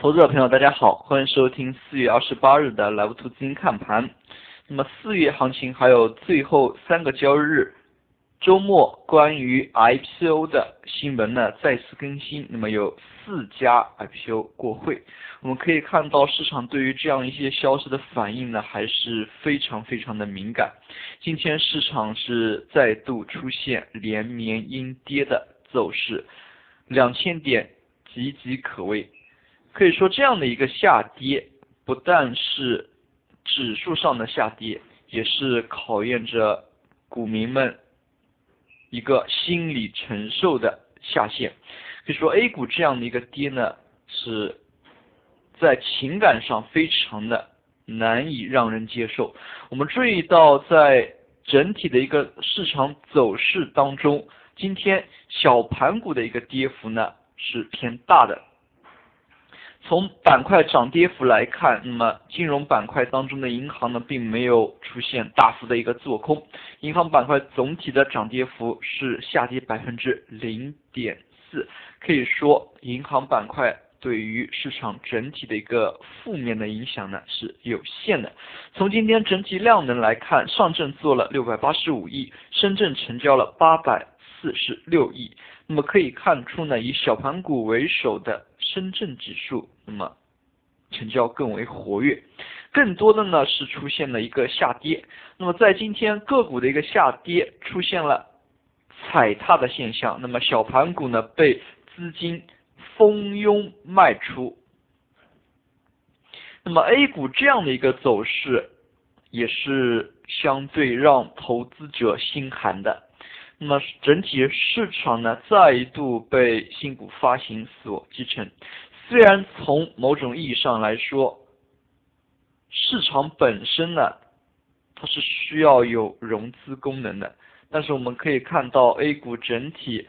投资者朋友，大家好，欢迎收听四月二十八日的 Live 图资金看盘。那么四月行情还有最后三个交易日，周末关于 IPO 的新闻呢再次更新。那么有四家 IPO 过会，我们可以看到市场对于这样一些消息的反应呢还是非常非常的敏感。今天市场是再度出现连绵阴跌的走势，两千点岌岌可危。可以说，这样的一个下跌，不但是指数上的下跌，也是考验着股民们一个心理承受的下限。可以说，A 股这样的一个跌呢，是在情感上非常的难以让人接受。我们注意到，在整体的一个市场走势当中，今天小盘股的一个跌幅呢是偏大的。从板块涨跌幅来看，那么金融板块当中的银行呢，并没有出现大幅的一个做空，银行板块总体的涨跌幅是下跌百分之零点四，可以说银行板块对于市场整体的一个负面的影响呢是有限的。从今天整体量能来看，上证做了六百八十五亿，深圳成交了八百四十六亿，那么可以看出呢，以小盘股为首的。深圳指数那么成交更为活跃，更多的呢是出现了一个下跌。那么在今天个股的一个下跌出现了踩踏的现象，那么小盘股呢被资金蜂拥卖出。那么 A 股这样的一个走势也是相对让投资者心寒的。那么整体市场呢，再度被新股发行所继承。虽然从某种意义上来说，市场本身呢，它是需要有融资功能的，但是我们可以看到 A 股整体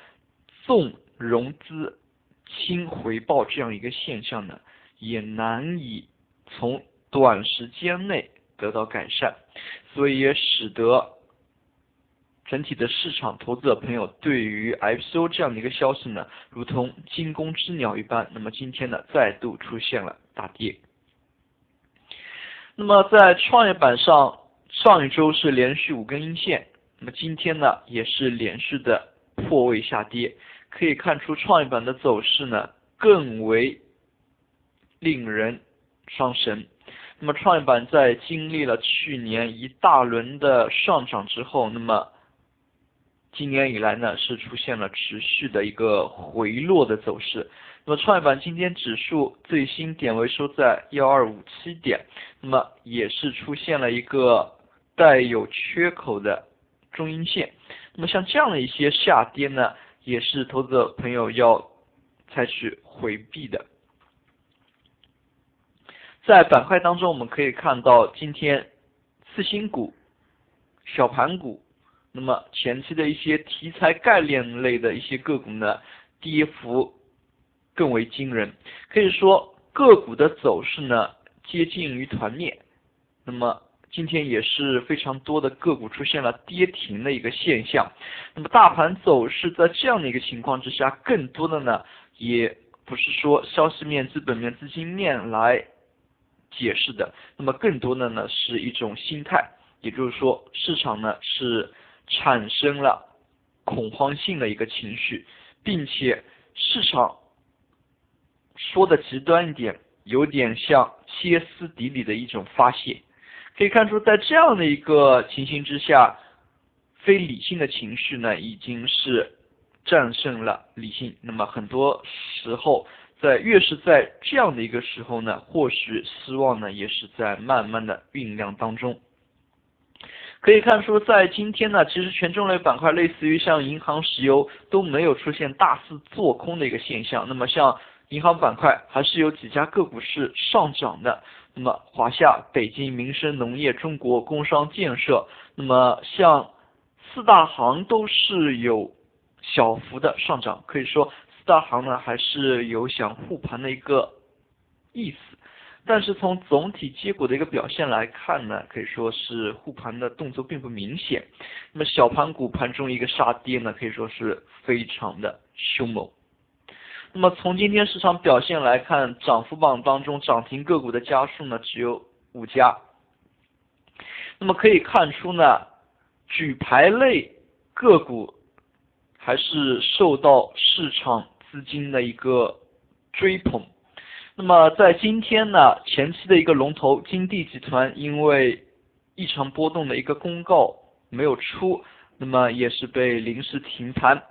重融资轻回报这样一个现象呢，也难以从短时间内得到改善，所以也使得。整体的市场投资者朋友对于 IPO 这样的一个消息呢，如同惊弓之鸟一般。那么今天呢，再度出现了大跌。那么在创业板上，上一周是连续五根阴线，那么今天呢，也是连续的破位下跌。可以看出创业板的走势呢，更为令人伤神。那么创业板在经历了去年一大轮的上涨之后，那么今年以来呢，是出现了持续的一个回落的走势。那么创业板今天指数最新点位收在幺二五七点，那么也是出现了一个带有缺口的中阴线。那么像这样的一些下跌呢，也是投资者朋友要采取回避的。在板块当中，我们可以看到今天次新股、小盘股。那么前期的一些题材概念类的一些个股呢，跌幅更为惊人，可以说个股的走势呢接近于团灭。那么今天也是非常多的个股出现了跌停的一个现象。那么大盘走势在这样的一个情况之下，更多的呢也不是说消息面、资本面、资金面来解释的，那么更多的呢是一种心态，也就是说市场呢是。产生了恐慌性的一个情绪，并且市场说的极端一点，有点像歇斯底里的一种发泄。可以看出，在这样的一个情形之下，非理性的情绪呢，已经是战胜了理性。那么很多时候，在越是在这样的一个时候呢，或许希望呢，也是在慢慢的酝酿当中。可以看出，在今天呢，其实权重类板块，类似于像银行、石油都没有出现大肆做空的一个现象。那么像银行板块，还是有几家个股是上涨的。那么华夏、北京、民生农业、中国工商建设，那么像四大行都是有小幅的上涨。可以说，四大行呢还是有想护盘的一个意思。但是从总体结果的一个表现来看呢，可以说是护盘的动作并不明显。那么小盘股盘中一个杀跌呢，可以说是非常的凶猛。那么从今天市场表现来看，涨幅榜当中涨停个股的家数呢只有五家。那么可以看出呢，举牌类个股还是受到市场资金的一个追捧。那么在今天呢，前期的一个龙头金地集团因为异常波动的一个公告没有出，那么也是被临时停盘。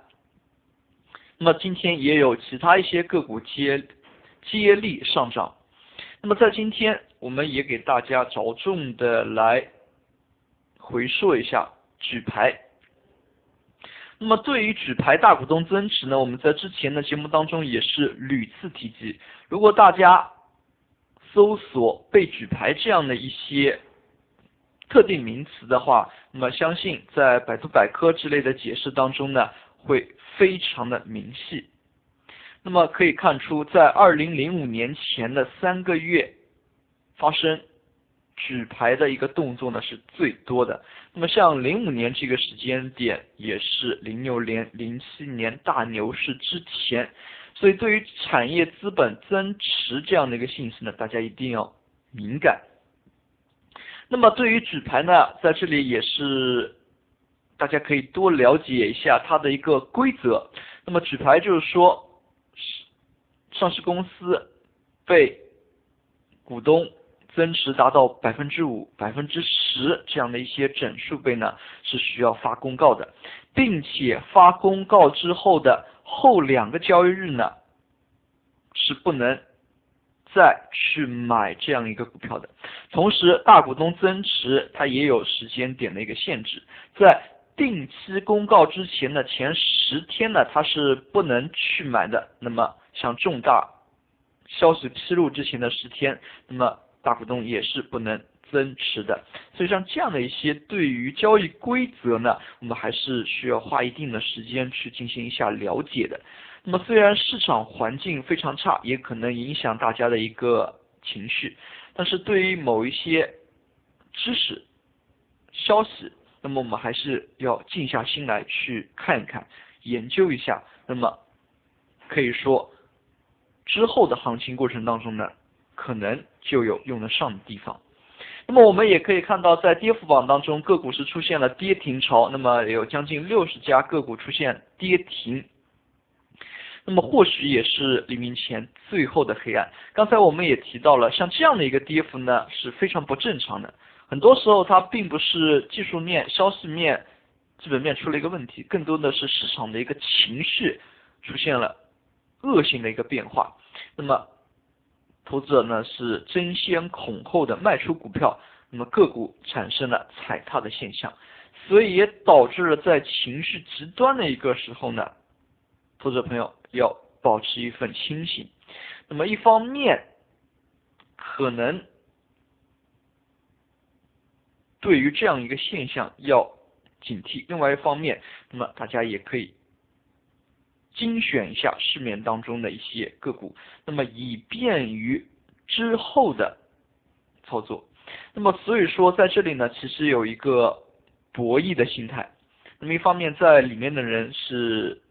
那么今天也有其他一些个股接接力上涨。那么在今天，我们也给大家着重的来回溯一下举牌。那么对于举牌大股东增持呢，我们在之前的节目当中也是屡次提及。如果大家搜索被举牌这样的一些特定名词的话，那么相信在百度百科之类的解释当中呢，会非常的明细。那么可以看出，在二零零五年前的三个月发生。举牌的一个动作呢是最多的，那么像零五年这个时间点也是零六年、零七年大牛市之前，所以对于产业资本增持这样的一个信息呢，大家一定要敏感。那么对于举牌呢，在这里也是大家可以多了解一下它的一个规则。那么举牌就是说，上市公司被股东。增持达到百分之五、百分之十这样的一些整数倍呢，是需要发公告的，并且发公告之后的后两个交易日呢，是不能再去买这样一个股票的。同时，大股东增持它也有时间点的一个限制，在定期公告之前的前十天呢，它是不能去买的。那么，像重大消息披露之前的十天，那么。大股东也是不能增持的，所以像这样的一些对于交易规则呢，我们还是需要花一定的时间去进行一下了解的。那么虽然市场环境非常差，也可能影响大家的一个情绪，但是对于某一些知识消息，那么我们还是要静下心来去看一看、研究一下。那么可以说之后的行情过程当中呢。可能就有用得上的地方。那么我们也可以看到，在跌幅榜当中，个股是出现了跌停潮，那么有将近六十家个股出现跌停。那么或许也是黎明前最后的黑暗。刚才我们也提到了，像这样的一个跌幅呢是非常不正常的。很多时候它并不是技术面、消息面、基本面出了一个问题，更多的是市场的一个情绪出现了恶性的一个变化。那么。投资者呢是争先恐后的卖出股票，那么个股产生了踩踏的现象，所以也导致了在情绪极端的一个时候呢，投资者朋友要保持一份清醒。那么一方面可能对于这样一个现象要警惕，另外一方面，那么大家也可以。精选一下市面当中的一些个股，那么以便于之后的操作。那么所以说在这里呢，其实有一个博弈的心态。那么一方面在里面的人是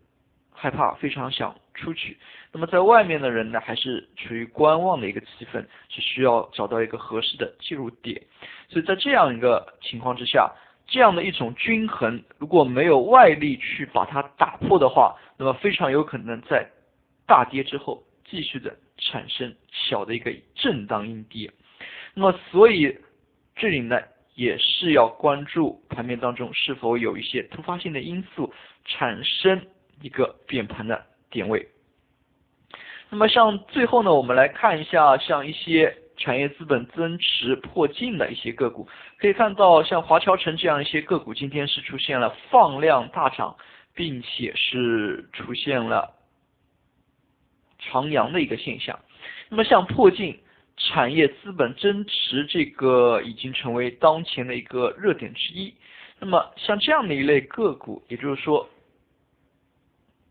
害怕，非常想出去；那么在外面的人呢，还是处于观望的一个气氛，是需要找到一个合适的介入点。所以在这样一个情况之下。这样的一种均衡，如果没有外力去把它打破的话，那么非常有可能在大跌之后继续的产生小的一个震荡阴跌。那么所以这里呢也是要关注盘面当中是否有一些突发性的因素产生一个变盘的点位。那么像最后呢，我们来看一下像一些。产业资本增持破净的一些个股，可以看到像华侨城这样一些个股，今天是出现了放量大涨，并且是出现了长阳的一个现象。那么像破净产业资本增持这个已经成为当前的一个热点之一。那么像这样的一类个股，也就是说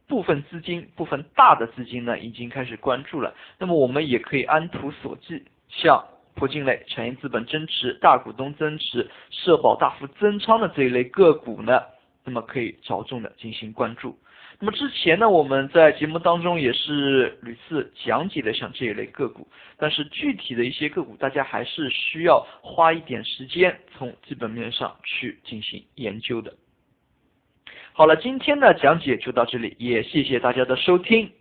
部分资金、部分大的资金呢，已经开始关注了。那么我们也可以按图索骥。像破净类、产业资本增持、大股东增持、社保大幅增仓的这一类个股呢，那么可以着重的进行关注。那么之前呢，我们在节目当中也是屡次讲解了像这一类个股，但是具体的一些个股，大家还是需要花一点时间从基本面上去进行研究的。好了，今天的讲解就到这里，也谢谢大家的收听，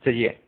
再见。